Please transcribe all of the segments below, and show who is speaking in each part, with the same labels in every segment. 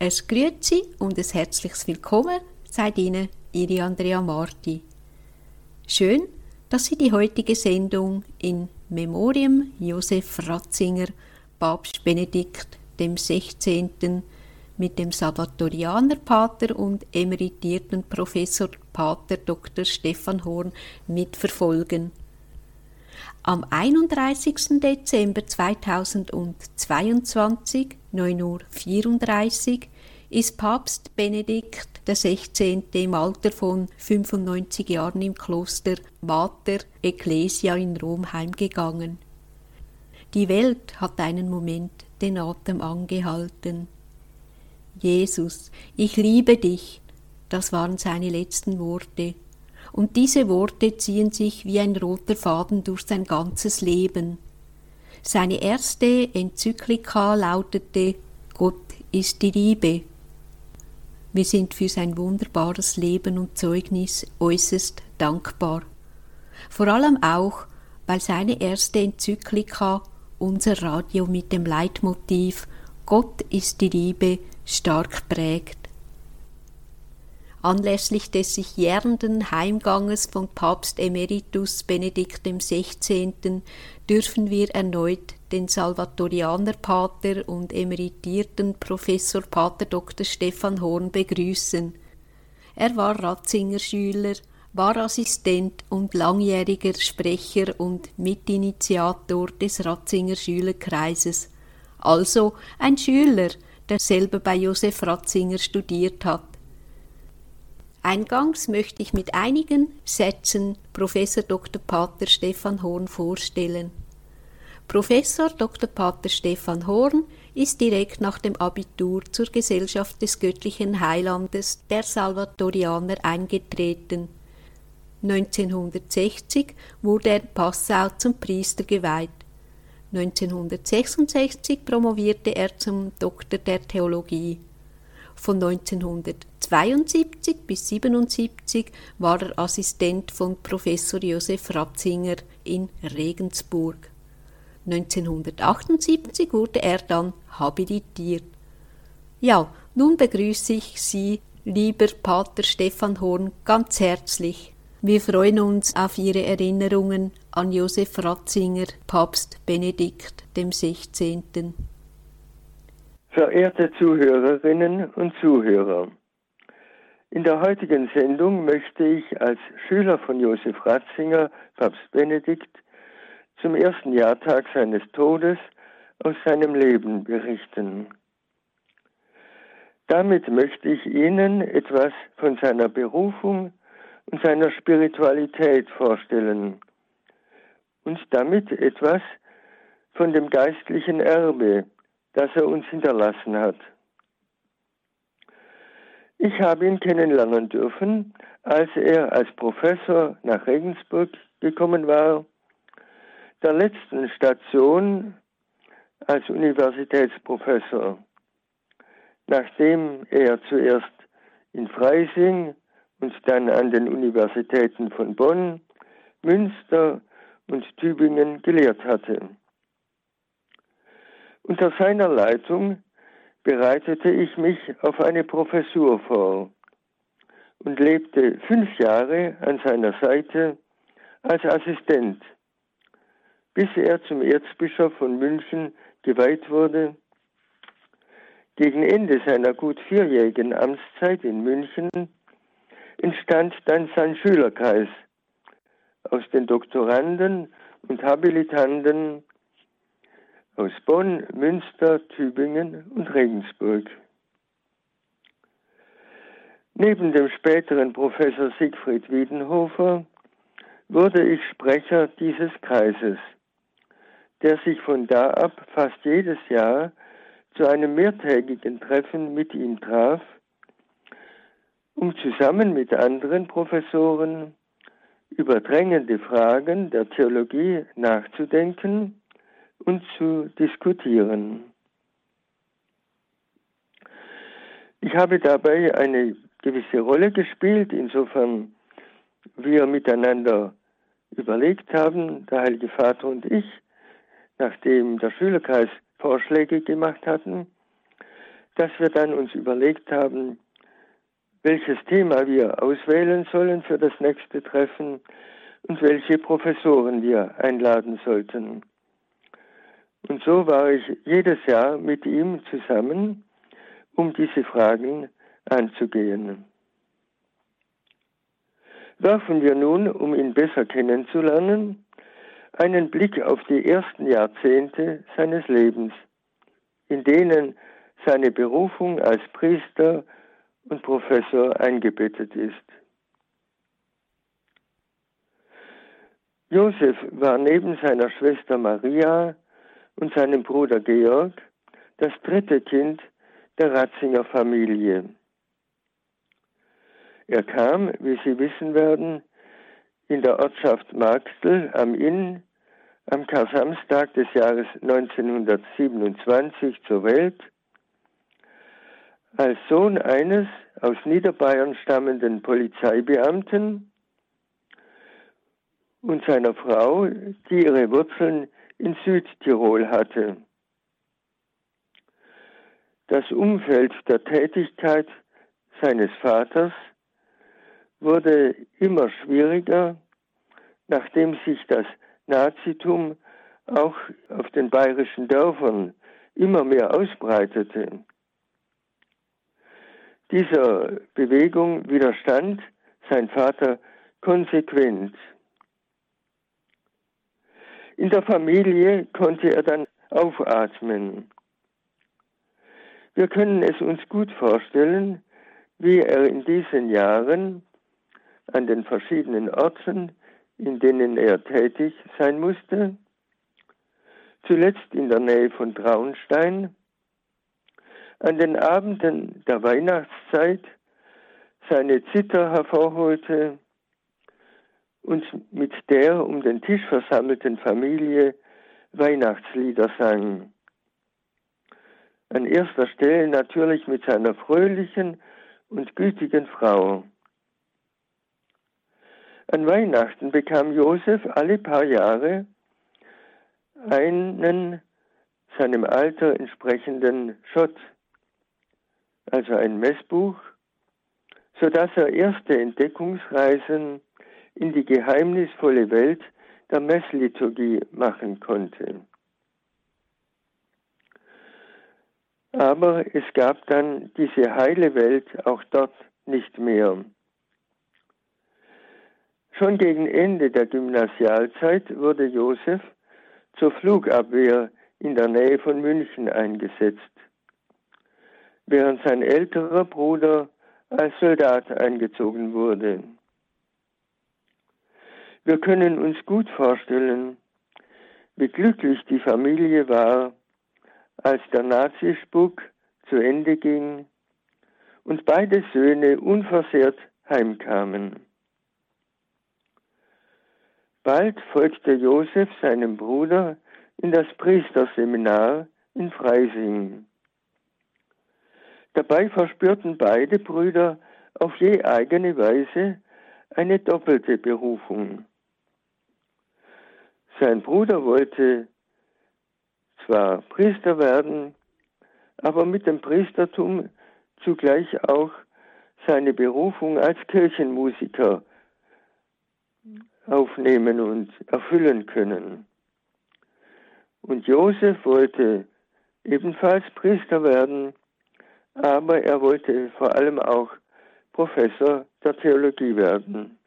Speaker 1: Es grüezi und ein herzliches Willkommen seid Ihnen Ihre Andrea Marti. Schön, dass Sie die heutige Sendung in Memoriam Josef Ratzinger, Papst Benedikt dem 16. mit dem Salvatorianerpater und emeritierten Professor Pater Dr. Stefan Horn mitverfolgen. Am 31. Dezember 2022, 9.34 Uhr, ist Papst Benedikt XVI. im Alter von 95 Jahren im Kloster Mater Ecclesia in Rom heimgegangen. Die Welt hat einen Moment den Atem angehalten. Jesus, ich liebe dich, das waren seine letzten Worte und diese Worte ziehen sich wie ein roter Faden durch sein ganzes Leben. Seine erste Enzyklika lautete Gott ist die Liebe. Wir sind für sein wunderbares Leben und Zeugnis äußerst dankbar. Vor allem auch, weil seine erste Enzyklika unser Radio mit dem Leitmotiv Gott ist die Liebe stark prägt. Anlässlich des sich jährenden Heimganges von Papst Emeritus Benedikt XVI. dürfen wir erneut den Salvatorianerpater und emeritierten Professor Pater Dr. Stefan Horn begrüßen. Er war Ratzinger Schüler, war Assistent und langjähriger Sprecher und Mitinitiator des Ratzinger Schülerkreises, also ein Schüler, der selber bei Josef Ratzinger studiert hat. Eingangs möchte ich mit einigen Sätzen Professor Dr. Pater Stefan Horn vorstellen. Professor Dr. Pater Stefan Horn ist direkt nach dem Abitur zur Gesellschaft des göttlichen Heilandes der Salvatorianer eingetreten. 1960 wurde er in Passau zum Priester geweiht. 1966 promovierte er zum Doktor der Theologie. Von 1972 bis 1977 war er Assistent von Professor Josef Ratzinger in Regensburg. 1978 wurde er dann habilitiert. Ja, nun begrüße ich Sie, lieber Pater Stefan Horn, ganz herzlich. Wir freuen uns auf Ihre Erinnerungen an Josef Ratzinger, Papst Benedikt dem 16.
Speaker 2: Verehrte Zuhörerinnen und Zuhörer, in der heutigen Sendung möchte ich als Schüler von Josef Ratzinger, Papst Benedikt, zum ersten Jahrtag seines Todes aus seinem Leben berichten. Damit möchte ich Ihnen etwas von seiner Berufung und seiner Spiritualität vorstellen und damit etwas von dem geistlichen Erbe, das er uns hinterlassen hat. Ich habe ihn kennenlernen dürfen, als er als Professor nach Regensburg gekommen war, der letzten Station als Universitätsprofessor, nachdem er zuerst in Freising und dann an den Universitäten von Bonn, Münster und Tübingen gelehrt hatte. Unter seiner Leitung bereitete ich mich auf eine Professur vor und lebte fünf Jahre an seiner Seite als Assistent, bis er zum Erzbischof von München geweiht wurde. Gegen Ende seiner gut vierjährigen Amtszeit in München entstand dann sein Schülerkreis aus den Doktoranden und Habilitanden aus Bonn, Münster, Tübingen und Regensburg. Neben dem späteren Professor Siegfried Wiedenhofer wurde ich Sprecher dieses Kreises, der sich von da ab fast jedes Jahr zu einem mehrtägigen Treffen mit ihm traf, um zusammen mit anderen Professoren über drängende Fragen der Theologie nachzudenken und zu diskutieren. Ich habe dabei eine gewisse Rolle gespielt, insofern wir miteinander überlegt haben, der Heilige Vater und ich, nachdem der Schülerkreis Vorschläge gemacht hatten, dass wir dann uns überlegt haben, welches Thema wir auswählen sollen für das nächste Treffen und welche Professoren wir einladen sollten. Und so war ich jedes Jahr mit ihm zusammen, um diese Fragen anzugehen. Werfen wir nun, um ihn besser kennenzulernen, einen Blick auf die ersten Jahrzehnte seines Lebens, in denen seine Berufung als Priester und Professor eingebettet ist. Josef war neben seiner Schwester Maria und seinem Bruder Georg das dritte Kind der Ratzinger Familie. Er kam, wie Sie wissen werden, in der Ortschaft Marxtel am Inn am Kar-Samstag des Jahres 1927 zur Welt als Sohn eines aus Niederbayern stammenden Polizeibeamten und seiner Frau, die ihre Wurzeln in Südtirol hatte. Das Umfeld der Tätigkeit seines Vaters wurde immer schwieriger, nachdem sich das Nazitum auch auf den bayerischen Dörfern immer mehr ausbreitete. Dieser Bewegung widerstand sein Vater konsequent. In der Familie konnte er dann aufatmen. Wir können es uns gut vorstellen, wie er in diesen Jahren an den verschiedenen Orten, in denen er tätig sein musste, zuletzt in der Nähe von Traunstein, an den Abenden der Weihnachtszeit seine Zither hervorholte und mit der um den Tisch versammelten Familie Weihnachtslieder sang. An erster Stelle natürlich mit seiner fröhlichen und gütigen Frau. An Weihnachten bekam Josef alle paar Jahre einen seinem Alter entsprechenden Schott also ein Messbuch, sodass er erste Entdeckungsreisen in die geheimnisvolle Welt der Messliturgie machen konnte. Aber es gab dann diese heile Welt auch dort nicht mehr. Schon gegen Ende der Gymnasialzeit wurde Josef zur Flugabwehr in der Nähe von München eingesetzt während sein älterer Bruder als Soldat eingezogen wurde. Wir können uns gut vorstellen, wie glücklich die Familie war, als der Nazispuk zu Ende ging und beide Söhne unversehrt heimkamen. Bald folgte Josef seinem Bruder in das Priesterseminar in Freising. Dabei verspürten beide Brüder auf je eigene Weise eine doppelte Berufung. Sein Bruder wollte zwar Priester werden, aber mit dem Priestertum zugleich auch seine Berufung als Kirchenmusiker aufnehmen und erfüllen können. Und Josef wollte ebenfalls Priester werden, aber er wollte vor allem auch Professor der Theologie werden.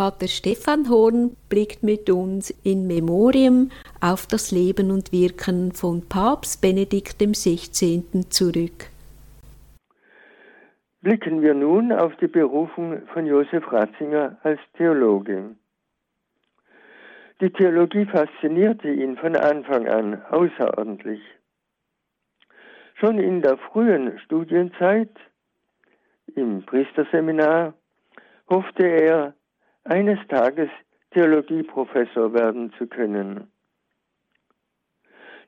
Speaker 1: Pater Stefan Horn blickt mit uns in Memoriam auf das Leben und Wirken von Papst Benedikt XVI. zurück.
Speaker 2: Blicken wir nun auf die Berufung von Josef Ratzinger als Theologe. Die Theologie faszinierte ihn von Anfang an außerordentlich. Schon in der frühen Studienzeit im Priesterseminar hoffte er, eines Tages Theologieprofessor werden zu können.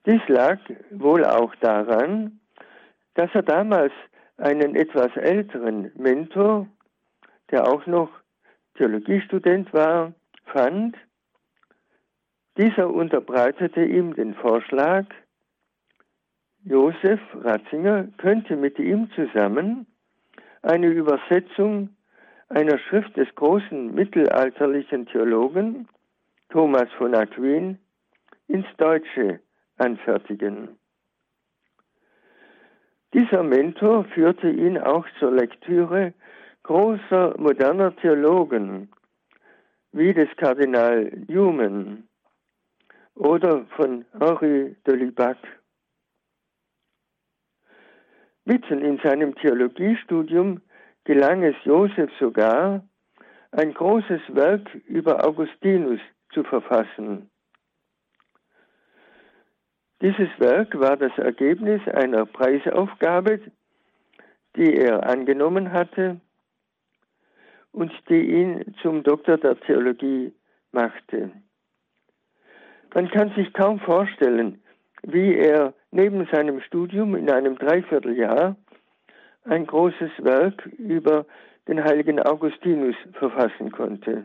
Speaker 2: Dies lag wohl auch daran, dass er damals einen etwas älteren Mentor, der auch noch Theologiestudent war, fand. Dieser unterbreitete ihm den Vorschlag, Josef Ratzinger könnte mit ihm zusammen eine Übersetzung einer Schrift des großen mittelalterlichen Theologen Thomas von Aquin ins Deutsche anfertigen. Dieser Mentor führte ihn auch zur Lektüre großer moderner Theologen wie des Kardinal Newman oder von Henri de Lubac. Mitten in seinem Theologiestudium gelang es Josef sogar, ein großes Werk über Augustinus zu verfassen. Dieses Werk war das Ergebnis einer Preisaufgabe, die er angenommen hatte und die ihn zum Doktor der Theologie machte. Man kann sich kaum vorstellen, wie er neben seinem Studium in einem Dreivierteljahr ein großes Werk über den heiligen Augustinus verfassen konnte.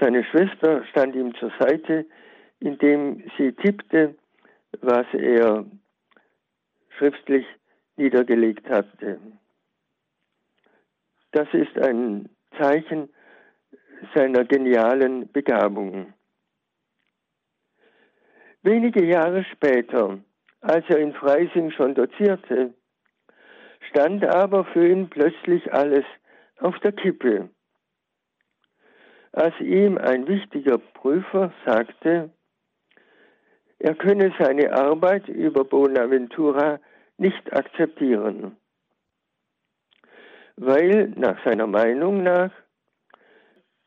Speaker 2: Seine Schwester stand ihm zur Seite, indem sie tippte, was er schriftlich niedergelegt hatte. Das ist ein Zeichen seiner genialen Begabung. Wenige Jahre später, als er in Freising schon dozierte, stand aber für ihn plötzlich alles auf der Kippe. Als ihm ein wichtiger Prüfer sagte, er könne seine Arbeit über Bonaventura nicht akzeptieren, weil nach seiner Meinung nach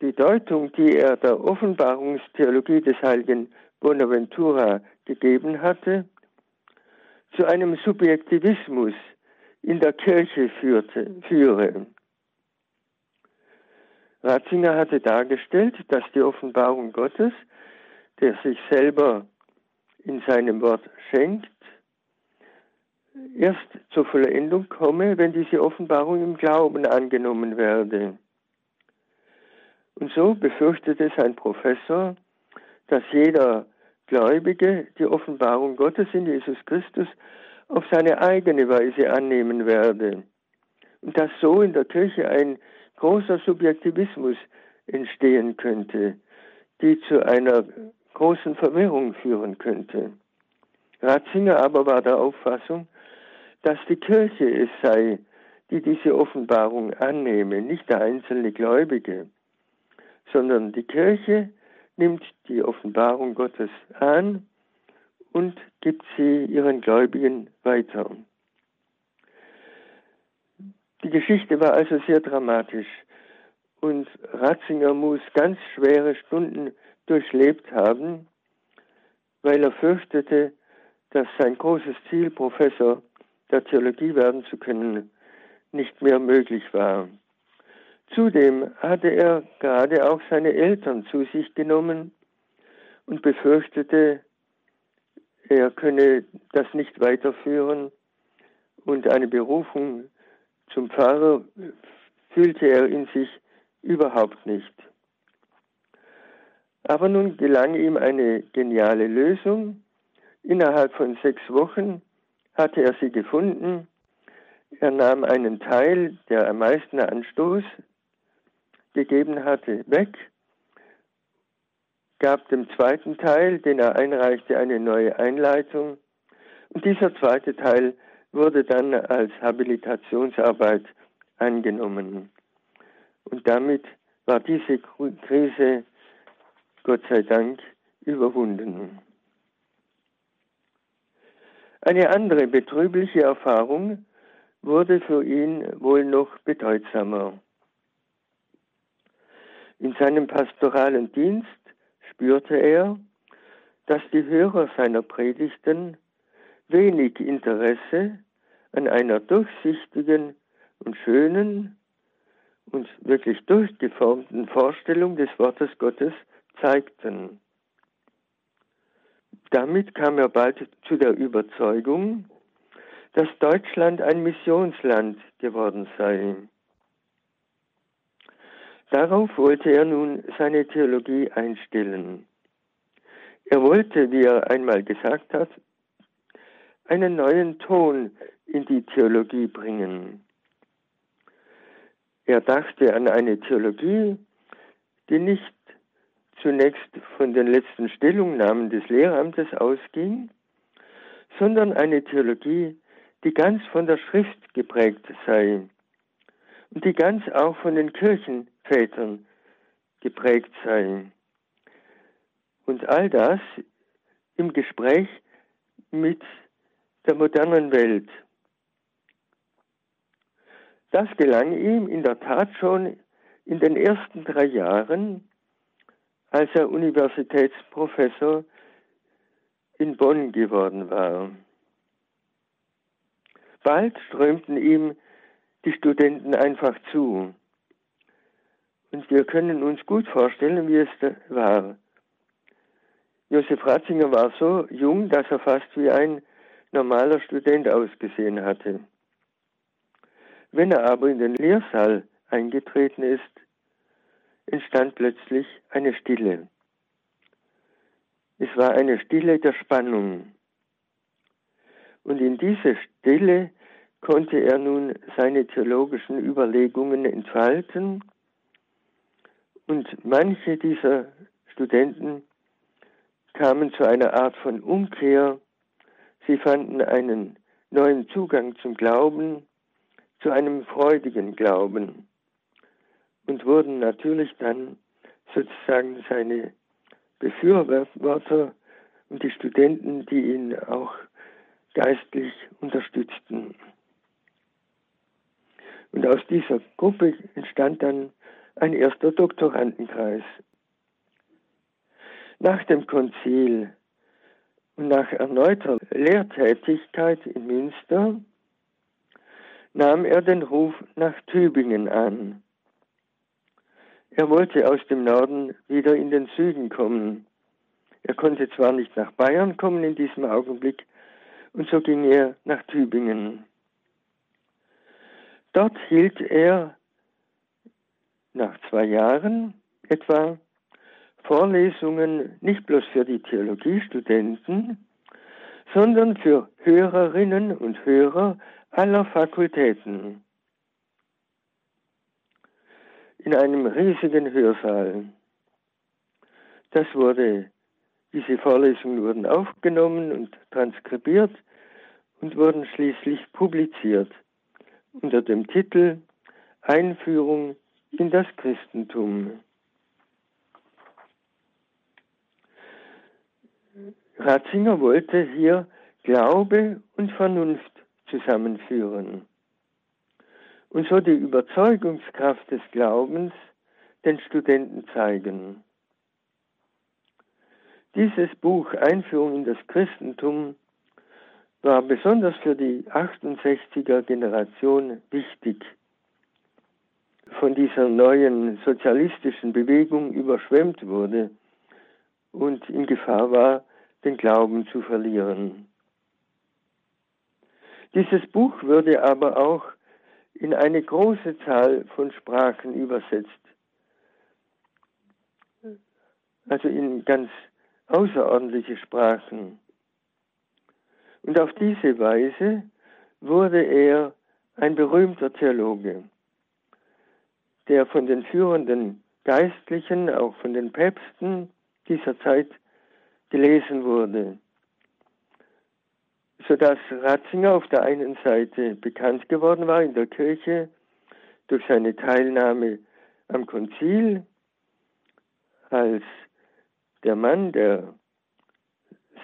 Speaker 2: die Deutung, die er der Offenbarungstheologie des heiligen Bonaventura gegeben hatte, zu einem Subjektivismus in der Kirche führte, führe. Ratzinger hatte dargestellt, dass die Offenbarung Gottes, der sich selber in seinem Wort schenkt, erst zur Vollendung komme, wenn diese Offenbarung im Glauben angenommen werde. Und so befürchtete sein Professor, dass jeder Gläubige die Offenbarung Gottes in Jesus Christus auf seine eigene Weise annehmen werde. Und dass so in der Kirche ein großer Subjektivismus entstehen könnte, die zu einer großen Verwirrung führen könnte. Ratzinger aber war der Auffassung, dass die Kirche es sei, die diese Offenbarung annehme, nicht der einzelne Gläubige, sondern die Kirche nimmt die Offenbarung Gottes an und gibt sie ihren Gläubigen weiter. Die Geschichte war also sehr dramatisch und Ratzinger muss ganz schwere Stunden durchlebt haben, weil er fürchtete, dass sein großes Ziel, Professor der Theologie werden zu können, nicht mehr möglich war. Zudem hatte er gerade auch seine Eltern zu sich genommen und befürchtete, er könne das nicht weiterführen und eine Berufung zum Pfarrer fühlte er in sich überhaupt nicht. Aber nun gelang ihm eine geniale Lösung. Innerhalb von sechs Wochen hatte er sie gefunden. Er nahm einen Teil, der am meisten Anstoß gegeben hatte, weg, gab dem zweiten Teil, den er einreichte, eine neue Einleitung. Und dieser zweite Teil wurde dann als Habilitationsarbeit angenommen. Und damit war diese Krise Gott sei Dank überwunden. Eine andere betrübliche Erfahrung wurde für ihn wohl noch bedeutsamer. In seinem pastoralen Dienst spürte er, dass die Hörer seiner Predigten wenig Interesse an einer durchsichtigen und schönen und wirklich durchgeformten Vorstellung des Wortes Gottes zeigten. Damit kam er bald zu der Überzeugung, dass Deutschland ein Missionsland geworden sei. Darauf wollte er nun seine Theologie einstellen. Er wollte, wie er einmal gesagt hat, einen neuen Ton in die Theologie bringen. Er dachte an eine Theologie, die nicht zunächst von den letzten Stellungnahmen des Lehramtes ausging, sondern eine Theologie, die ganz von der Schrift geprägt sei und die ganz auch von den Kirchenvätern geprägt sei. Und all das im Gespräch mit der modernen Welt. Das gelang ihm in der Tat schon in den ersten drei Jahren, als er Universitätsprofessor in Bonn geworden war. Bald strömten ihm die Studenten einfach zu. Und wir können uns gut vorstellen, wie es war. Josef Ratzinger war so jung, dass er fast wie ein normaler Student ausgesehen hatte. Wenn er aber in den Lehrsaal eingetreten ist, entstand plötzlich eine Stille. Es war eine Stille der Spannung. Und in dieser Stille konnte er nun seine theologischen Überlegungen entfalten. Und manche dieser Studenten kamen zu einer Art von Umkehr. Sie fanden einen neuen Zugang zum Glauben, zu einem freudigen Glauben und wurden natürlich dann sozusagen seine Befürworter und die Studenten, die ihn auch geistlich unterstützten. Und aus dieser Gruppe entstand dann ein erster Doktorandenkreis. Nach dem Konzil und nach erneuter Lehrtätigkeit in Münster nahm er den Ruf nach Tübingen an. Er wollte aus dem Norden wieder in den Süden kommen. Er konnte zwar nicht nach Bayern kommen in diesem Augenblick, und so ging er nach Tübingen. Dort hielt er nach zwei Jahren etwa Vorlesungen nicht bloß für die Theologiestudenten, sondern für Hörerinnen und Hörer aller Fakultäten in einem riesigen Hörsaal. Das wurde, diese Vorlesungen wurden aufgenommen und transkribiert und wurden schließlich publiziert unter dem Titel Einführung in das Christentum. Ratzinger wollte hier Glaube und Vernunft zusammenführen und so die Überzeugungskraft des Glaubens den Studenten zeigen. Dieses Buch Einführung in das Christentum war besonders für die 68er Generation wichtig. Von dieser neuen sozialistischen Bewegung überschwemmt wurde und in Gefahr war, den Glauben zu verlieren. Dieses Buch würde aber auch in eine große Zahl von Sprachen übersetzt, also in ganz außerordentliche Sprachen. Und auf diese Weise wurde er ein berühmter Theologe, der von den führenden Geistlichen, auch von den Päpsten dieser Zeit gelesen wurde, sodass Ratzinger auf der einen Seite bekannt geworden war in der Kirche durch seine Teilnahme am Konzil als der Mann, der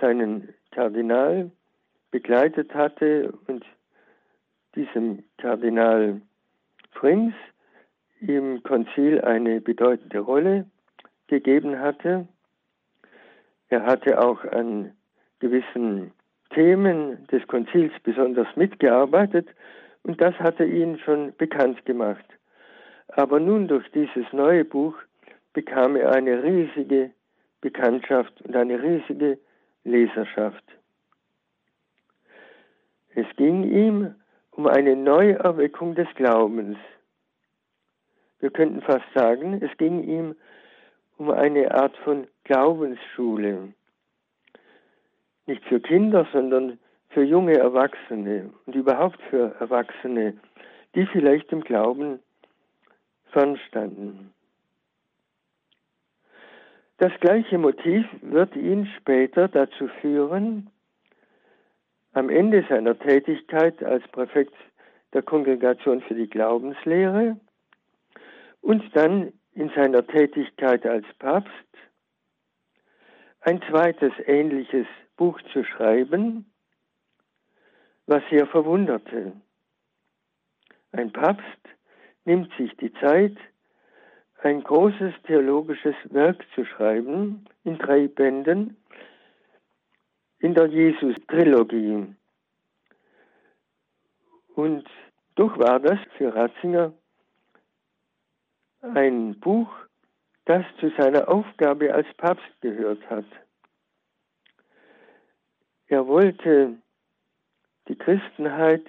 Speaker 2: seinen Kardinal begleitet hatte und diesem Kardinal Frings im Konzil eine bedeutende Rolle gegeben hatte. Er hatte auch an gewissen Themen des Konzils besonders mitgearbeitet und das hatte ihn schon bekannt gemacht. Aber nun durch dieses neue Buch bekam er eine riesige Bekanntschaft und eine riesige Leserschaft. Es ging ihm um eine Neuerweckung des Glaubens. Wir könnten fast sagen, es ging ihm um eine Art von Glaubensschule. Nicht für Kinder, sondern für junge Erwachsene und überhaupt für Erwachsene, die vielleicht im Glauben fernstanden. Das gleiche Motiv wird ihn später dazu führen, am Ende seiner Tätigkeit als Präfekt der Kongregation für die Glaubenslehre und dann in seiner Tätigkeit als Papst ein zweites ähnliches Buch zu schreiben, was sehr verwunderte. Ein Papst nimmt sich die Zeit, ein großes theologisches Werk zu schreiben in drei Bänden in der Jesus-Trilogie. Und doch war das für Ratzinger ein Buch, das zu seiner Aufgabe als Papst gehört hat. Er wollte die Christenheit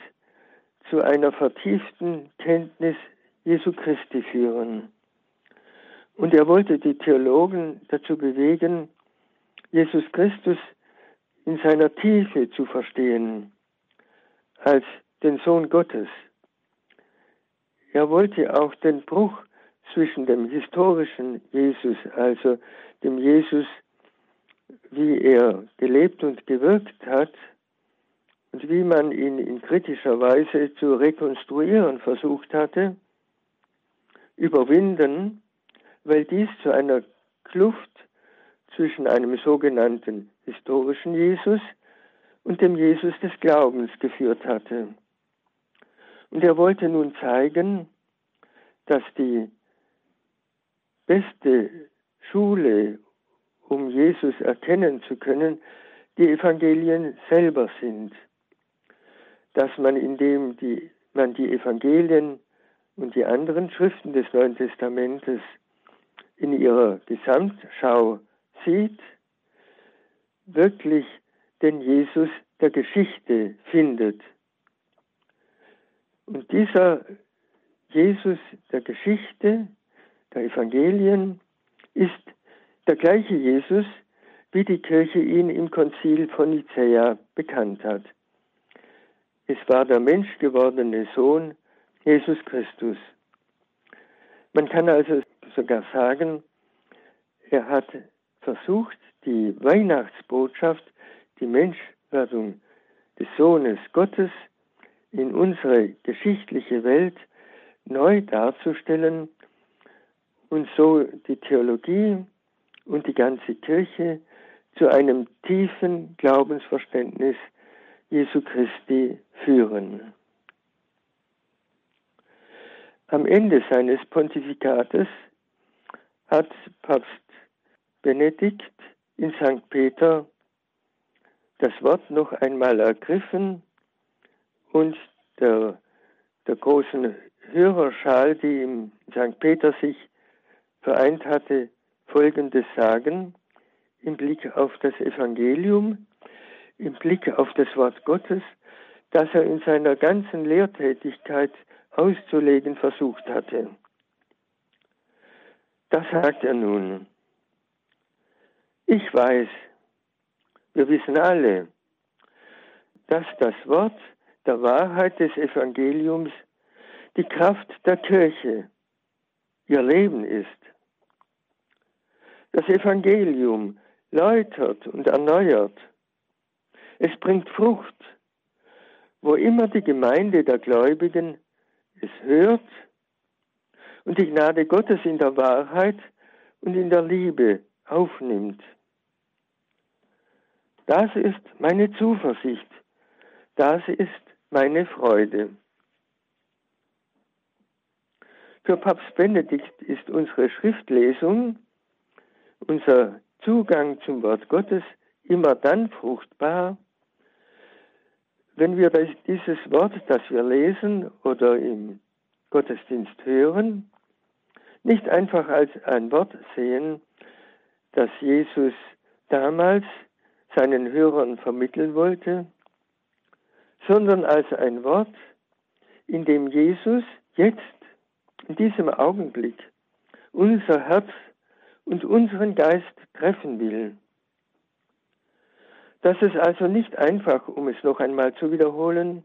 Speaker 2: zu einer vertieften Kenntnis Jesu Christi führen. Und er wollte die Theologen dazu bewegen, Jesus Christus in seiner Tiefe zu verstehen, als den Sohn Gottes. Er wollte auch den Bruch zwischen dem historischen Jesus, also dem Jesus, wie er gelebt und gewirkt hat, und wie man ihn in kritischer Weise zu rekonstruieren versucht hatte, überwinden, weil dies zu einer Kluft zwischen einem sogenannten historischen Jesus und dem Jesus des Glaubens geführt hatte. Und er wollte nun zeigen, dass die beste Schule, um Jesus erkennen zu können, die Evangelien selber sind. Dass man, indem die, man die Evangelien und die anderen Schriften des Neuen Testamentes in ihrer Gesamtschau sieht, wirklich den Jesus der Geschichte findet. Und dieser Jesus der Geschichte, der Evangelien, ist der gleiche Jesus, wie die Kirche ihn im Konzil von Nicäa bekannt hat. Es war der menschgewordene Sohn Jesus Christus. Man kann also sogar sagen, er hat versucht, die Weihnachtsbotschaft, die Menschwerdung des Sohnes Gottes in unsere geschichtliche Welt neu darzustellen und so die Theologie und die ganze Kirche zu einem tiefen Glaubensverständnis Jesu Christi führen. Am Ende seines Pontifikates hat Papst Benedikt in St. Peter das Wort noch einmal ergriffen und der, der großen Hörerschal, die im St. Peter sich vereint hatte, folgendes sagen im Blick auf das Evangelium, im Blick auf das Wort Gottes, das er in seiner ganzen Lehrtätigkeit auszulegen versucht hatte. Das sagt er nun. Ich weiß, wir wissen alle, dass das Wort der Wahrheit des Evangeliums die Kraft der Kirche, ihr Leben ist. Das Evangelium läutert und erneuert. Es bringt Frucht, wo immer die Gemeinde der Gläubigen es hört und die Gnade Gottes in der Wahrheit und in der Liebe aufnimmt. Das ist meine Zuversicht. Das ist meine Freude. Für Papst Benedikt ist unsere Schriftlesung, unser Zugang zum Wort Gottes immer dann fruchtbar, wenn wir dieses Wort, das wir lesen oder im Gottesdienst hören, nicht einfach als ein Wort sehen, das Jesus damals seinen Hörern vermitteln wollte, sondern als ein Wort, in dem Jesus jetzt, in diesem Augenblick, unser Herz und unseren Geist treffen will. Dass es also nicht einfach, um es noch einmal zu wiederholen,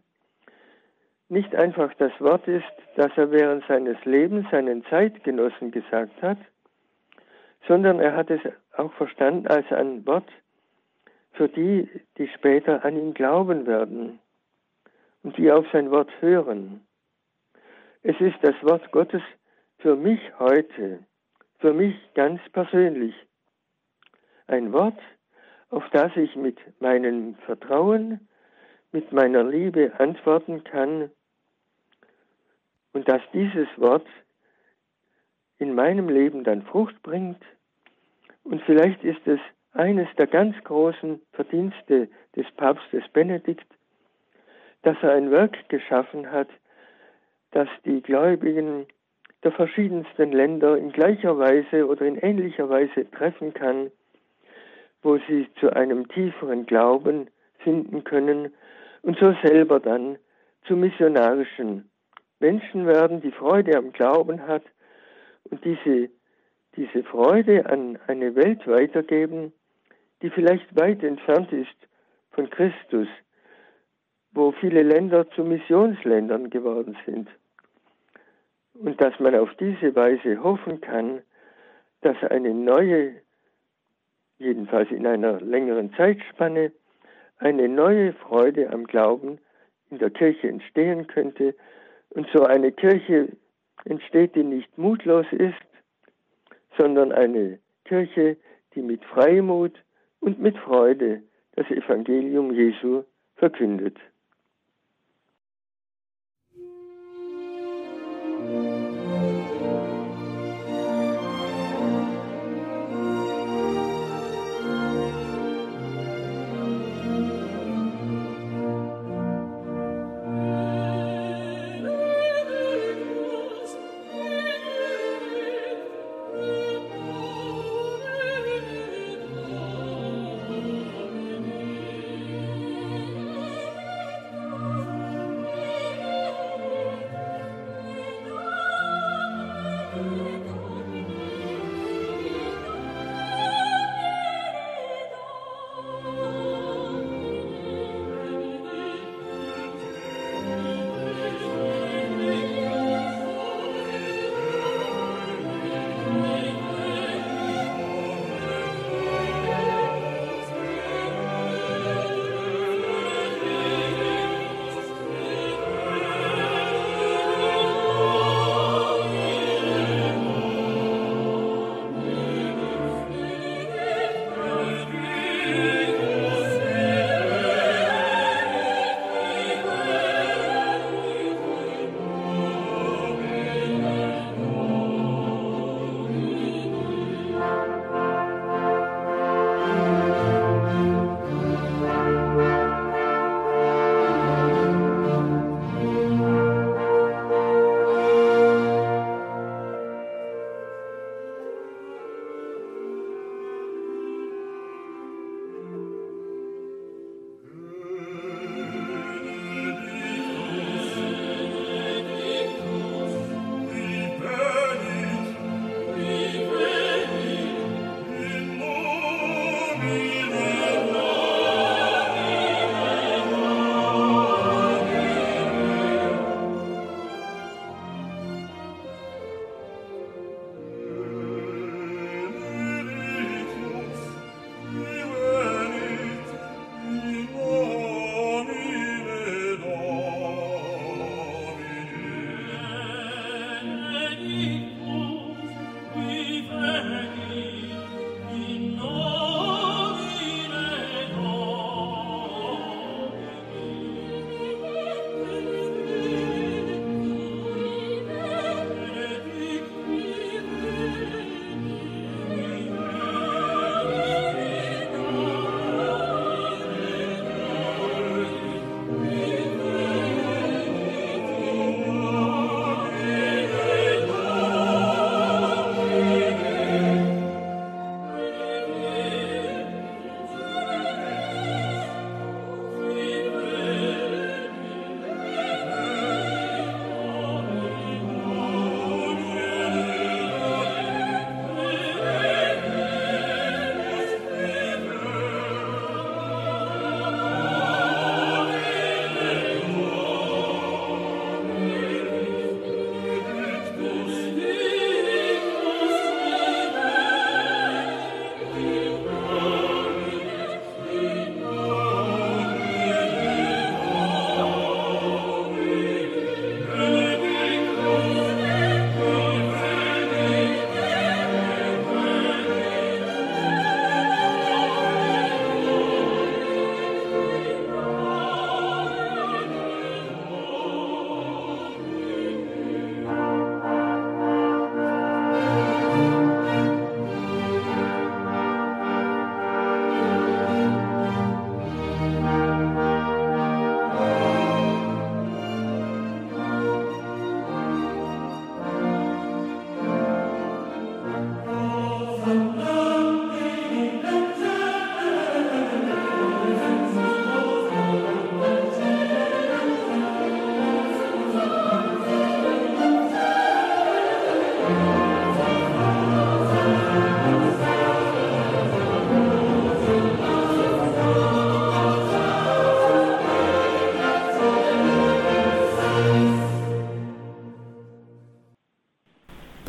Speaker 2: nicht einfach das Wort ist, das er während seines Lebens seinen Zeitgenossen gesagt hat, sondern er hat es auch verstanden als ein Wort für die, die später an ihn glauben werden und die auf sein Wort hören. Es ist das Wort Gottes für mich heute, für mich ganz persönlich. Ein Wort, auf das ich mit meinem Vertrauen, mit meiner Liebe antworten kann und dass dieses Wort in meinem Leben dann Frucht bringt. Und vielleicht ist es eines der ganz großen Verdienste des Papstes Benedikt, dass er ein Werk geschaffen hat, das die Gläubigen der verschiedensten Länder in gleicher Weise oder in ähnlicher Weise treffen kann, wo sie zu einem tieferen Glauben finden können und so selber dann zu missionarischen Menschen werden, die Freude am Glauben hat und diese, diese Freude an eine Welt weitergeben, die vielleicht weit entfernt ist von Christus, wo viele Länder zu Missionsländern geworden sind. Und dass man auf diese Weise hoffen kann, dass eine neue, jedenfalls in einer längeren Zeitspanne, eine neue Freude am Glauben in der Kirche entstehen könnte und so eine Kirche entsteht, die nicht mutlos ist, sondern eine Kirche, die mit Freimut und mit Freude das Evangelium Jesu verkündet.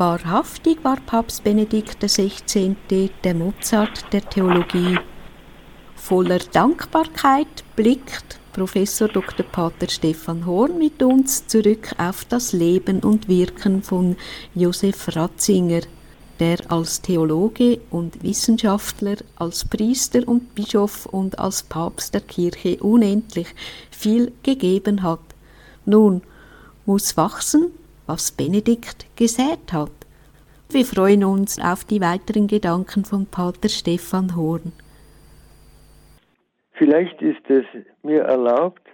Speaker 1: Wahrhaftig war Papst Benedikt XVI. der Mozart der Theologie. Voller Dankbarkeit blickt Professor Dr. Pater Stefan Horn mit uns zurück auf das Leben und Wirken von Josef Ratzinger, der als Theologe und Wissenschaftler, als Priester und Bischof und als Papst der Kirche unendlich viel gegeben hat. Nun muss wachsen, was Benedikt gesät hat. Wir freuen uns auf die weiteren Gedanken von Pater Stefan Horn.
Speaker 2: Vielleicht ist es mir erlaubt,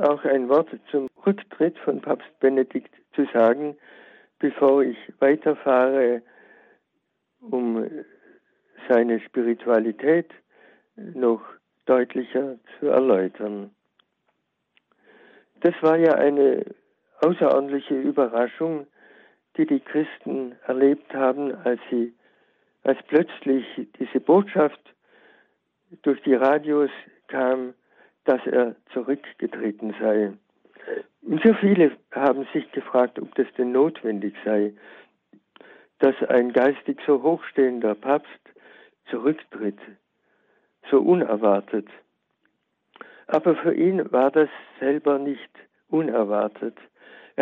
Speaker 2: auch ein Wort zum Rücktritt von Papst Benedikt zu sagen, bevor ich weiterfahre, um seine Spiritualität noch deutlicher zu erläutern. Das war ja eine außerordentliche Überraschung, die die Christen erlebt haben, als sie, als plötzlich diese Botschaft durch die Radios kam, dass er zurückgetreten sei. Und so viele haben sich gefragt, ob das denn notwendig sei, dass ein geistig so hochstehender Papst zurücktritt, so unerwartet. Aber für ihn war das selber nicht unerwartet.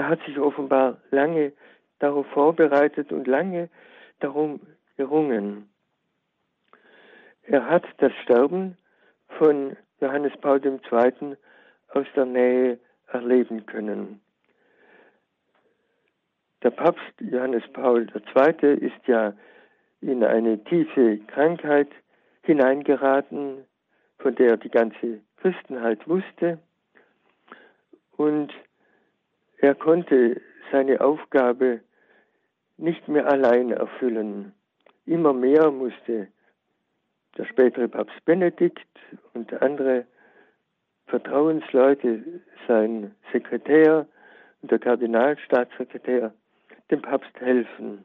Speaker 2: Er hat sich offenbar lange darauf vorbereitet und lange darum gerungen. Er hat das Sterben von Johannes Paul II. aus der Nähe erleben können. Der Papst Johannes Paul II. ist ja in eine tiefe Krankheit hineingeraten, von der die ganze Christenheit wusste. Und er konnte seine Aufgabe nicht mehr allein erfüllen. Immer mehr musste der spätere Papst Benedikt und andere Vertrauensleute, sein Sekretär und der Kardinalstaatssekretär, dem Papst helfen.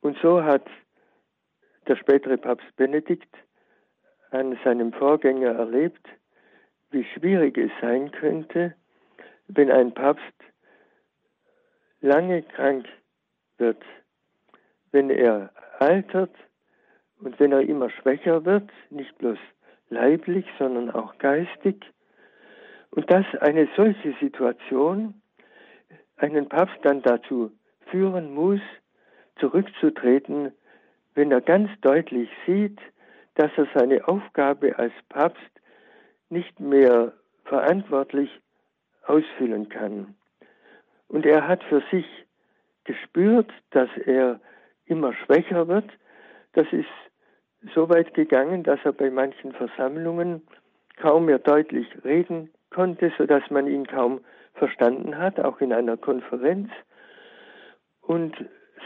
Speaker 2: Und so hat der spätere Papst Benedikt an seinem Vorgänger erlebt, wie schwierig es sein könnte, wenn ein Papst lange krank wird, wenn er altert und wenn er immer schwächer wird, nicht bloß leiblich, sondern auch geistig, und dass eine solche Situation einen Papst dann dazu führen muss, zurückzutreten, wenn er ganz deutlich sieht, dass er seine Aufgabe als Papst nicht mehr verantwortlich ausfüllen kann. Und er hat für sich gespürt, dass er immer schwächer wird. Das ist so weit gegangen, dass er bei manchen Versammlungen kaum mehr deutlich reden konnte, sodass man ihn kaum verstanden hat, auch in einer Konferenz. Und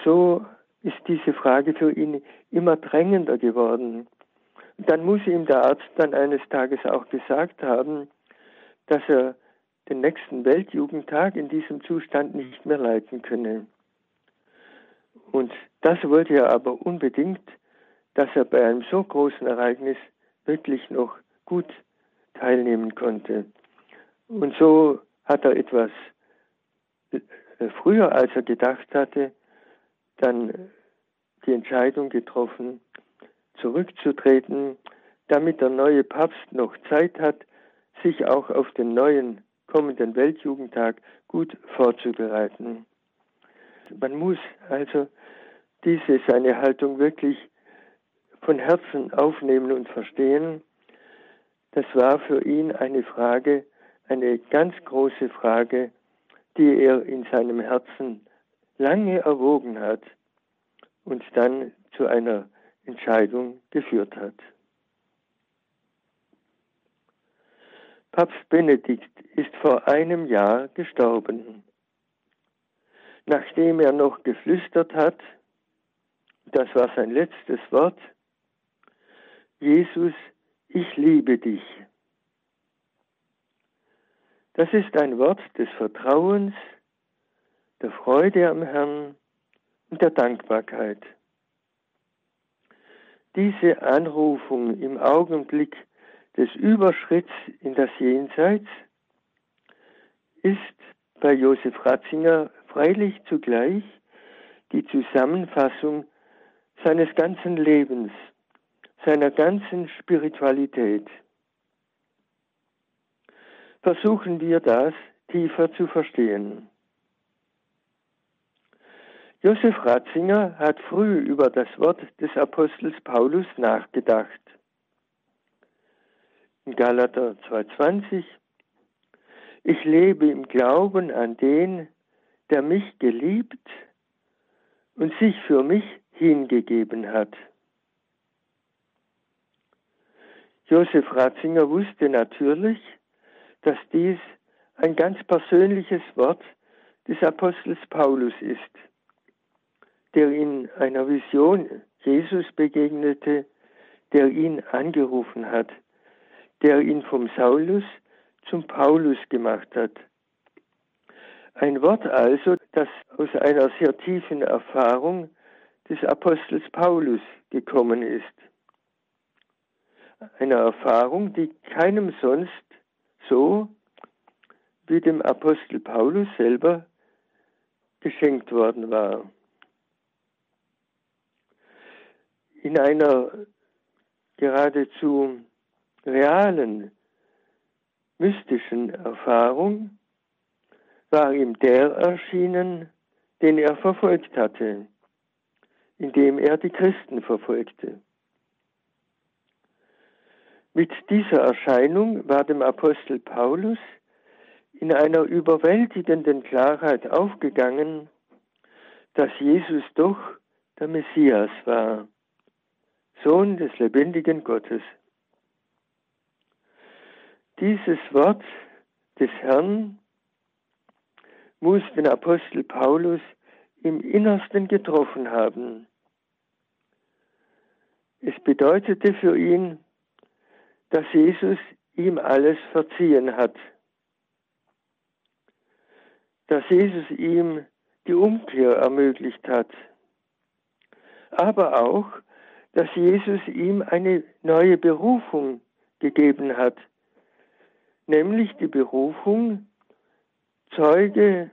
Speaker 2: so ist diese Frage für ihn immer drängender geworden. Dann muss ihm der Arzt dann eines Tages auch gesagt haben, dass er den nächsten Weltjugendtag in diesem Zustand nicht mehr leiten könne. Und das wollte er aber unbedingt, dass er bei einem so großen Ereignis wirklich noch gut teilnehmen konnte. Und so hat er etwas äh, früher, als er gedacht hatte, dann die Entscheidung getroffen, zurückzutreten, damit der neue Papst noch Zeit hat, sich auch auf den neuen kommenden Weltjugendtag gut vorzubereiten. Man muss also diese seine Haltung wirklich von Herzen aufnehmen und verstehen. Das war für ihn eine Frage, eine ganz große Frage, die er in seinem Herzen lange erwogen hat und dann zu einer Entscheidung geführt hat. Papst Benedikt ist vor einem Jahr gestorben. Nachdem er noch geflüstert hat, das war sein letztes Wort, Jesus, ich liebe dich. Das ist ein Wort des Vertrauens, der Freude am Herrn und der Dankbarkeit. Diese Anrufung im Augenblick des Überschritts in das Jenseits ist bei Josef Ratzinger freilich zugleich die Zusammenfassung seines ganzen Lebens, seiner ganzen Spiritualität. Versuchen wir das tiefer zu verstehen. Josef Ratzinger hat früh über das Wort des Apostels Paulus nachgedacht. In Galater 2,20 Ich lebe im Glauben an den, der mich geliebt und sich für mich hingegeben hat. Josef Ratzinger wusste natürlich, dass dies ein ganz persönliches Wort des Apostels Paulus ist der in einer Vision Jesus begegnete, der ihn angerufen hat, der ihn vom Saulus zum Paulus gemacht hat. Ein Wort also, das aus einer sehr tiefen Erfahrung des Apostels Paulus gekommen ist. Eine Erfahrung, die keinem sonst so wie dem Apostel Paulus selber geschenkt worden war. in einer geradezu realen, mystischen Erfahrung war ihm der erschienen, den er verfolgt hatte, indem er die Christen verfolgte. Mit dieser Erscheinung war dem Apostel Paulus in einer überwältigenden Klarheit aufgegangen, dass Jesus doch der Messias war Sohn des lebendigen Gottes. Dieses Wort des Herrn muss den Apostel Paulus im Innersten getroffen haben. Es bedeutete für ihn, dass Jesus ihm alles verziehen hat, dass Jesus ihm die Umkehr ermöglicht hat, aber auch, dass Jesus ihm eine neue Berufung gegeben hat, nämlich die Berufung, Zeuge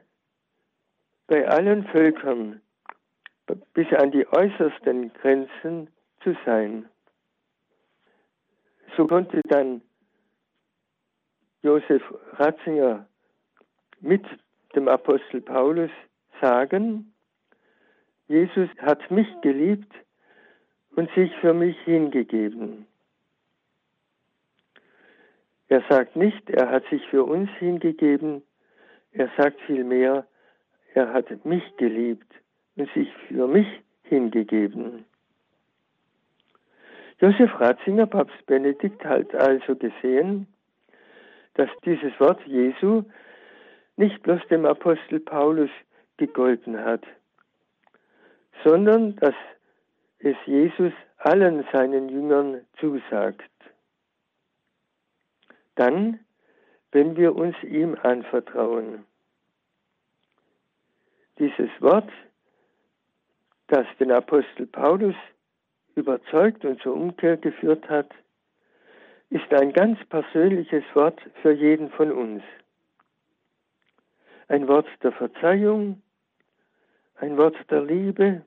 Speaker 2: bei allen Völkern bis an die äußersten Grenzen zu sein. So konnte dann Josef Ratzinger mit dem Apostel Paulus sagen, Jesus hat mich geliebt und sich für mich hingegeben. Er sagt nicht, er hat sich für uns hingegeben, er sagt vielmehr, er hat mich geliebt und sich für mich hingegeben. Josef Ratzinger, Papst Benedikt, hat also gesehen, dass dieses Wort Jesu nicht bloß dem Apostel Paulus gegolten hat, sondern dass es Jesus allen seinen Jüngern zusagt. Dann, wenn wir uns ihm anvertrauen. Dieses Wort, das den Apostel Paulus überzeugt und zur Umkehr geführt hat, ist ein ganz persönliches Wort für jeden von uns. Ein Wort der Verzeihung, ein Wort der Liebe,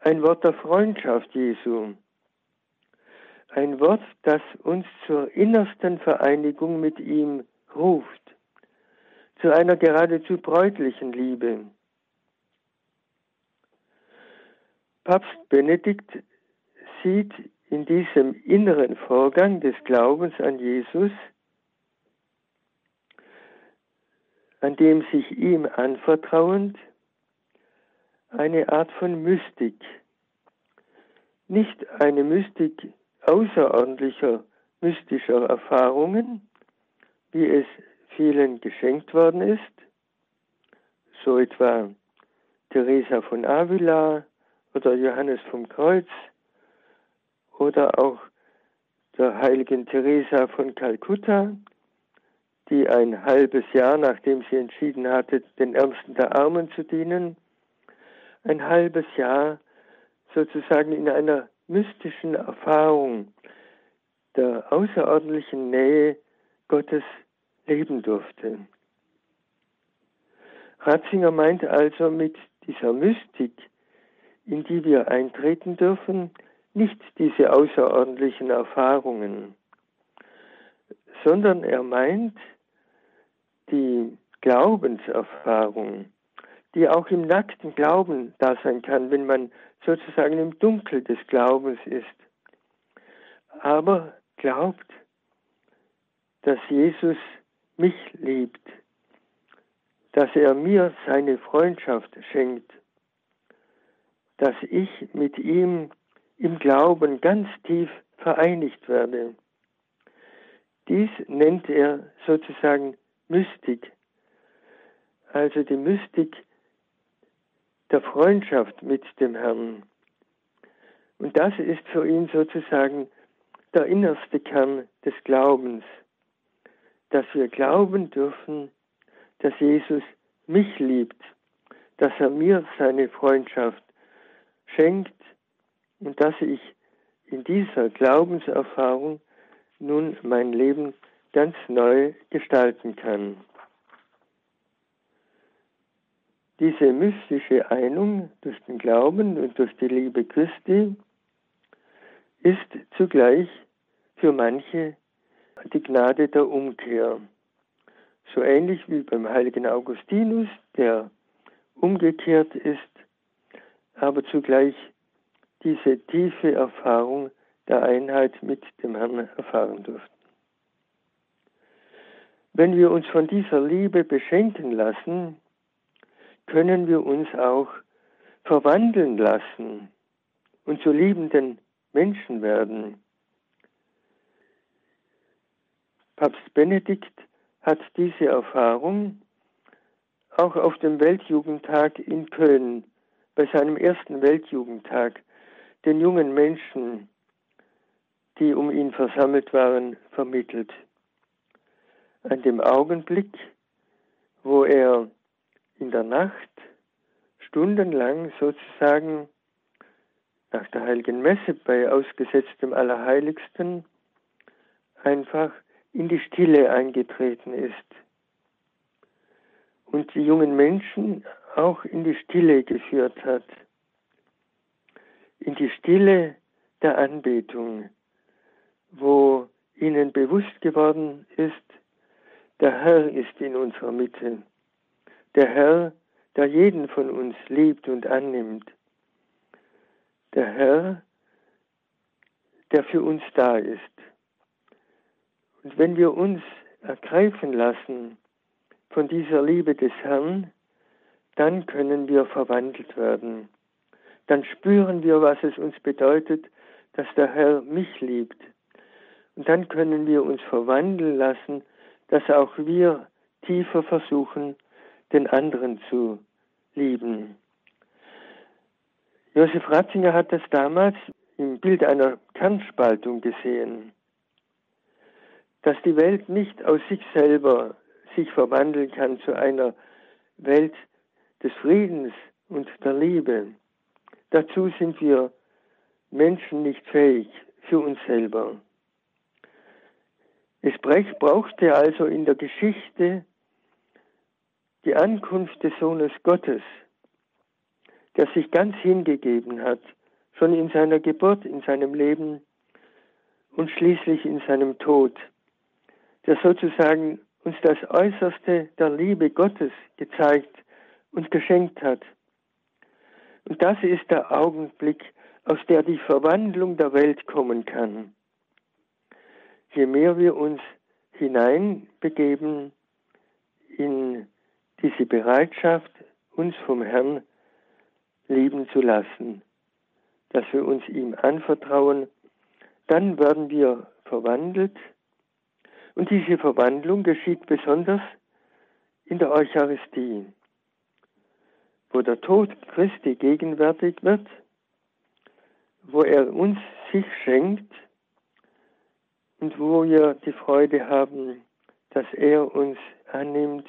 Speaker 2: ein Wort der Freundschaft Jesu. Ein Wort, das uns zur innersten Vereinigung mit ihm ruft, zu einer geradezu bräutlichen Liebe. Papst Benedikt sieht in diesem inneren Vorgang des Glaubens an Jesus, an dem sich ihm anvertrauend eine Art von Mystik. Nicht eine Mystik außerordentlicher, mystischer Erfahrungen, wie es vielen geschenkt worden ist, so etwa Teresa von Avila oder Johannes vom Kreuz oder auch der heiligen Teresa von Kalkutta, die ein halbes Jahr, nachdem sie entschieden hatte, den Ärmsten der Armen zu dienen, ein halbes Jahr sozusagen in einer mystischen Erfahrung der außerordentlichen Nähe Gottes leben durfte. Ratzinger meint also mit dieser Mystik, in die wir eintreten dürfen, nicht diese außerordentlichen Erfahrungen, sondern er meint die Glaubenserfahrung, die auch im nackten Glauben da sein kann, wenn man sozusagen im Dunkel des Glaubens ist, aber glaubt, dass Jesus mich liebt, dass er mir seine Freundschaft schenkt, dass ich mit ihm im Glauben ganz tief vereinigt werde. Dies nennt er sozusagen Mystik, also die Mystik der Freundschaft mit dem Herrn. Und das ist für ihn sozusagen der innerste Kern des Glaubens, dass wir glauben dürfen, dass Jesus mich liebt, dass er mir seine Freundschaft schenkt und dass ich in dieser Glaubenserfahrung nun mein Leben ganz neu gestalten kann. Diese mystische Einung durch den Glauben und durch die Liebe Christi ist zugleich für manche die Gnade der Umkehr. So ähnlich wie beim heiligen Augustinus, der umgekehrt ist, aber zugleich diese tiefe Erfahrung der Einheit mit dem Herrn erfahren durften. Wenn wir uns von dieser Liebe beschenken lassen, können wir uns auch verwandeln lassen und zu liebenden Menschen werden. Papst Benedikt hat diese Erfahrung auch auf dem Weltjugendtag in Köln, bei seinem ersten Weltjugendtag, den jungen Menschen, die um ihn versammelt waren, vermittelt. An dem Augenblick, wo er in der Nacht stundenlang sozusagen nach der heiligen Messe bei ausgesetztem Allerheiligsten einfach in die Stille eingetreten ist. Und die jungen Menschen auch in die Stille geführt hat, in die Stille der Anbetung, wo ihnen bewusst geworden ist, der Herr ist in unserer Mitte, der Herr, der jeden von uns liebt und annimmt, der Herr, der für uns da ist. Und wenn wir uns ergreifen lassen von dieser Liebe des Herrn, dann können wir verwandelt werden. Dann spüren wir, was es uns bedeutet, dass der Herr mich liebt. Und dann können wir uns verwandeln lassen, dass auch wir tiefer versuchen, den anderen zu lieben. Josef Ratzinger hat das damals im Bild einer Kernspaltung gesehen, dass die Welt nicht aus sich selber sich verwandeln kann zu einer Welt des Friedens und der Liebe. Dazu sind wir Menschen nicht fähig für uns selber. Es brauchte also in der Geschichte die Ankunft des Sohnes Gottes, der sich ganz hingegeben hat, schon in seiner Geburt, in seinem Leben und schließlich in seinem Tod, der sozusagen uns das Äußerste der Liebe Gottes gezeigt und geschenkt hat. Und das ist der Augenblick, aus der die Verwandlung der Welt kommen kann. Je mehr wir uns hineinbegeben in diese Bereitschaft, uns vom Herrn lieben zu lassen, dass wir uns ihm anvertrauen, dann werden wir verwandelt. Und diese Verwandlung geschieht besonders in der Eucharistie, wo der Tod Christi gegenwärtig wird wo er uns sich schenkt und wo wir die Freude haben, dass er uns annimmt,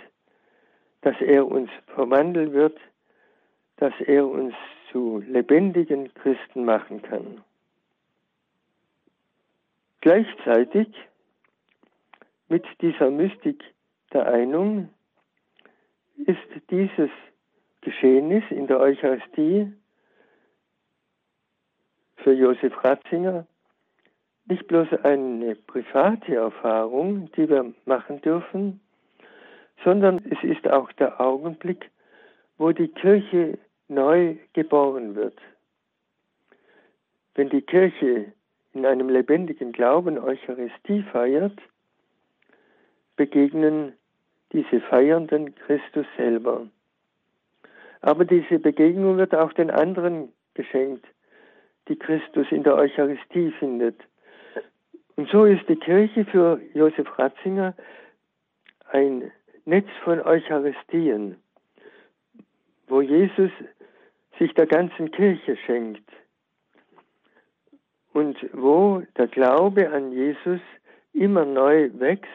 Speaker 2: dass er uns verwandeln wird, dass er uns zu lebendigen Christen machen kann. Gleichzeitig mit dieser Mystik der Einung ist dieses Geschehnis in der Eucharistie für Josef Ratzinger nicht bloß eine private Erfahrung, die wir machen dürfen, sondern es ist auch der Augenblick, wo die Kirche neu geboren wird. Wenn die Kirche in einem lebendigen Glauben Eucharistie feiert, begegnen diese Feiernden Christus selber. Aber diese Begegnung wird auch den anderen geschenkt, die Christus in der Eucharistie findet. Und so ist die Kirche für Josef Ratzinger ein Netz von Eucharistien, wo Jesus sich der ganzen Kirche schenkt und wo der Glaube an Jesus immer neu wächst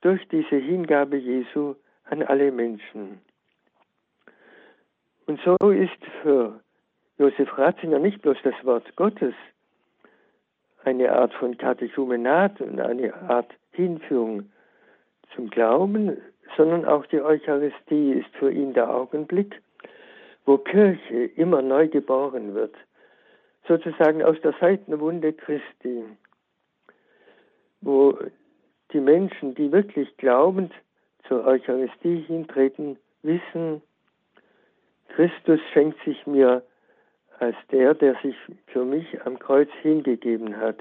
Speaker 2: durch diese Hingabe Jesu an alle Menschen. Und so ist für Josef Ratzinger nicht bloß das Wort Gottes eine Art von Katechumenat und eine Art Hinführung zum Glauben, sondern auch die Eucharistie ist für ihn der Augenblick, wo Kirche immer neu geboren wird, sozusagen aus der Seitenwunde Christi, wo die Menschen, die wirklich glaubend zur Eucharistie hintreten, wissen, Christus schenkt sich mir als der, der sich für mich am Kreuz hingegeben hat.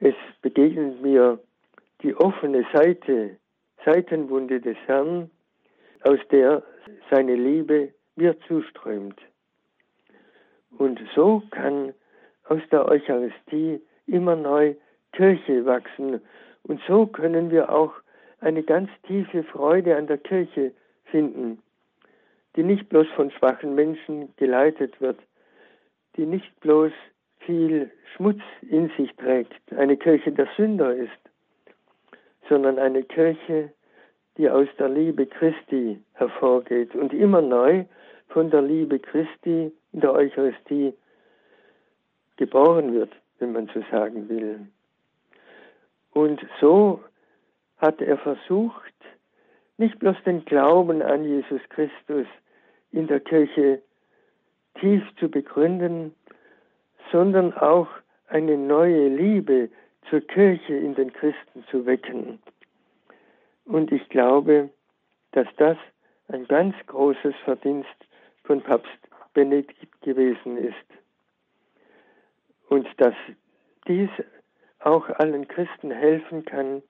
Speaker 2: Es begegnet mir die offene Seite, Seitenwunde des Herrn, aus der seine Liebe mir zuströmt. Und so kann aus der Eucharistie immer neu Kirche wachsen. Und so können wir auch eine ganz tiefe Freude an der Kirche finden, die nicht bloß von schwachen Menschen geleitet wird, die nicht bloß viel Schmutz in sich trägt, eine Kirche der Sünder ist, sondern eine Kirche, die aus der Liebe Christi hervorgeht und immer neu von der Liebe Christi in der Eucharistie geboren wird, wenn man so sagen will. Und so hat er versucht, nicht bloß den Glauben an Jesus Christus in der Kirche tief zu begründen, sondern auch eine neue Liebe zur Kirche in den Christen zu wecken. Und ich glaube, dass das ein ganz großes Verdienst von Papst Benedikt gewesen ist. Und dass dies auch allen Christen helfen kann,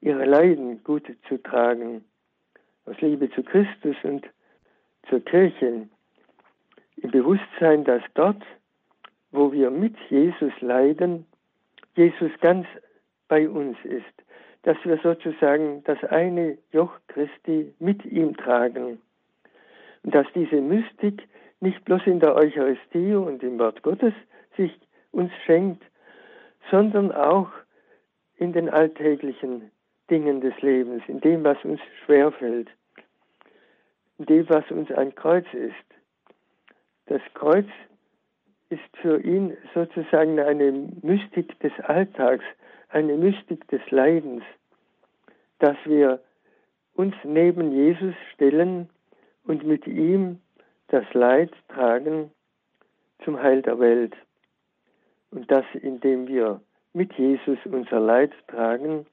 Speaker 2: ihre Leiden gut zu tragen, aus Liebe zu Christus und zur Kirche, im Bewusstsein, dass dort, wo wir mit Jesus leiden, Jesus ganz bei uns ist, dass wir sozusagen das eine Joch Christi mit ihm tragen und dass diese Mystik nicht bloß in der Eucharistie und im Wort Gottes sich uns schenkt, sondern auch in den alltäglichen Dingen des Lebens, in dem, was uns schwerfällt, in dem, was uns ein Kreuz ist. Das Kreuz ist für ihn sozusagen eine Mystik des Alltags, eine Mystik des Leidens, dass wir uns neben Jesus stellen und mit ihm das Leid tragen zum Heil der Welt. Und das, indem wir mit Jesus unser Leid tragen,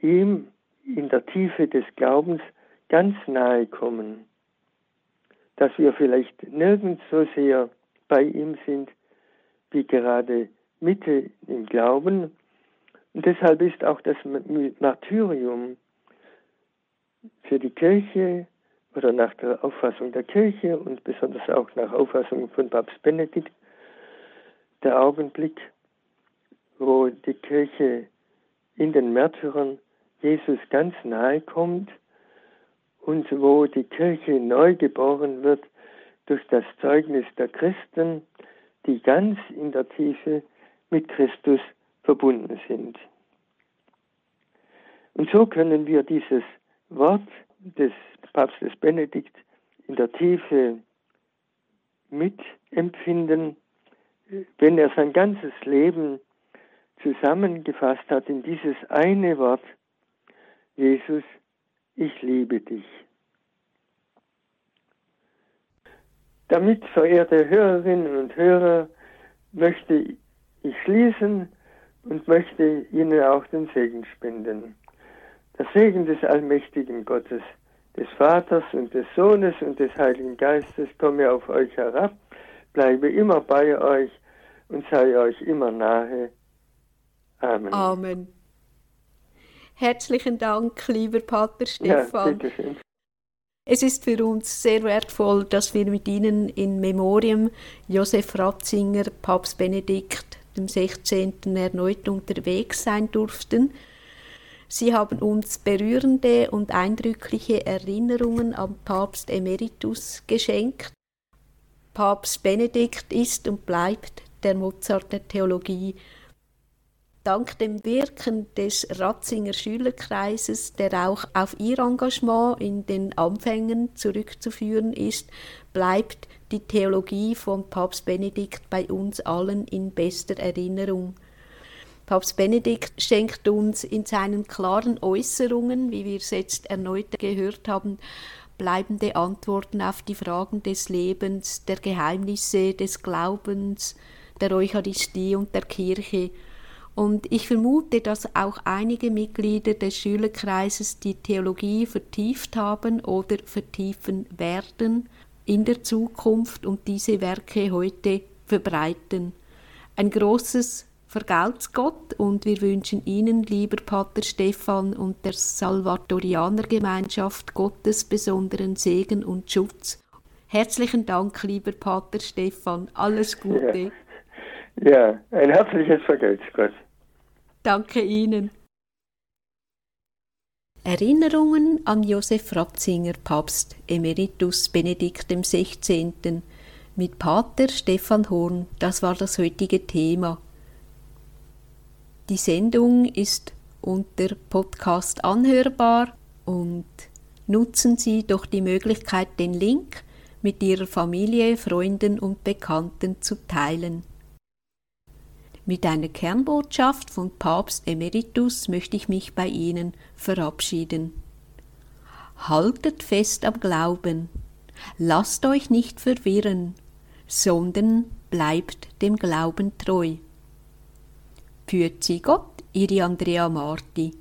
Speaker 2: ihm in der Tiefe des Glaubens ganz nahe kommen, dass wir vielleicht nirgends so sehr bei ihm sind, wie gerade Mitte im Glauben. Und deshalb ist auch das Martyrium für die Kirche oder nach der Auffassung der Kirche und besonders auch nach Auffassung von Papst Benedikt der Augenblick, wo die Kirche in den Märtyrern Jesus ganz nahe kommt und wo die Kirche neu geboren wird durch das Zeugnis der Christen, die ganz in der Tiefe mit Christus verbunden sind. Und so können wir dieses Wort des Papstes Benedikt in der Tiefe mitempfinden, wenn er sein ganzes Leben zusammengefasst hat in dieses eine Wort, Jesus, ich liebe dich. Damit, verehrte Hörerinnen und Hörer, möchte ich schließen und möchte Ihnen auch den Segen spenden. Der Segen des allmächtigen Gottes, des Vaters und des Sohnes und des Heiligen Geistes komme auf euch herab, bleibe immer bei euch und sei euch immer nahe. Amen.
Speaker 1: Amen. Herzlichen Dank, lieber Pater Stefan. Ja, es ist für uns sehr wertvoll, dass wir mit Ihnen in Memoriam Josef Ratzinger, Papst Benedikt dem 16. erneut unterwegs sein durften. Sie haben uns berührende und eindrückliche Erinnerungen am Papst Emeritus geschenkt. Papst Benedikt ist und bleibt der Mozart der Theologie Dank dem Wirken des Ratzinger Schülerkreises, der auch auf ihr Engagement in den Anfängen zurückzuführen ist, bleibt die Theologie von Papst Benedikt bei uns allen in bester Erinnerung. Papst Benedikt schenkt uns in seinen klaren Äußerungen, wie wir es jetzt erneut gehört haben, bleibende Antworten auf die Fragen des Lebens, der Geheimnisse des Glaubens, der Eucharistie und der Kirche und ich vermute, dass auch einige Mitglieder des Schülerkreises die Theologie vertieft haben oder vertiefen werden in der Zukunft und diese Werke heute verbreiten. Ein großes vergelt's Gott und wir wünschen Ihnen, lieber Pater Stefan und der Salvatorianergemeinschaft Gottes besonderen Segen und Schutz. Herzlichen Dank, lieber Pater Stefan. Alles Gute.
Speaker 2: Ja, ja ein herzliches Vergelt's Gott.
Speaker 1: Danke Ihnen. Erinnerungen an Josef Ratzinger, Papst Emeritus Benedikt XVI. mit Pater Stefan Horn, das war das heutige Thema. Die Sendung ist unter Podcast anhörbar und nutzen Sie doch die Möglichkeit, den Link mit Ihrer Familie, Freunden und Bekannten zu teilen. Mit einer Kernbotschaft von Papst Emeritus möchte ich mich bei Ihnen verabschieden. Haltet fest am Glauben, lasst euch nicht verwirren, sondern bleibt dem Glauben treu. Führt sie Gott, Ihre Andrea Marti.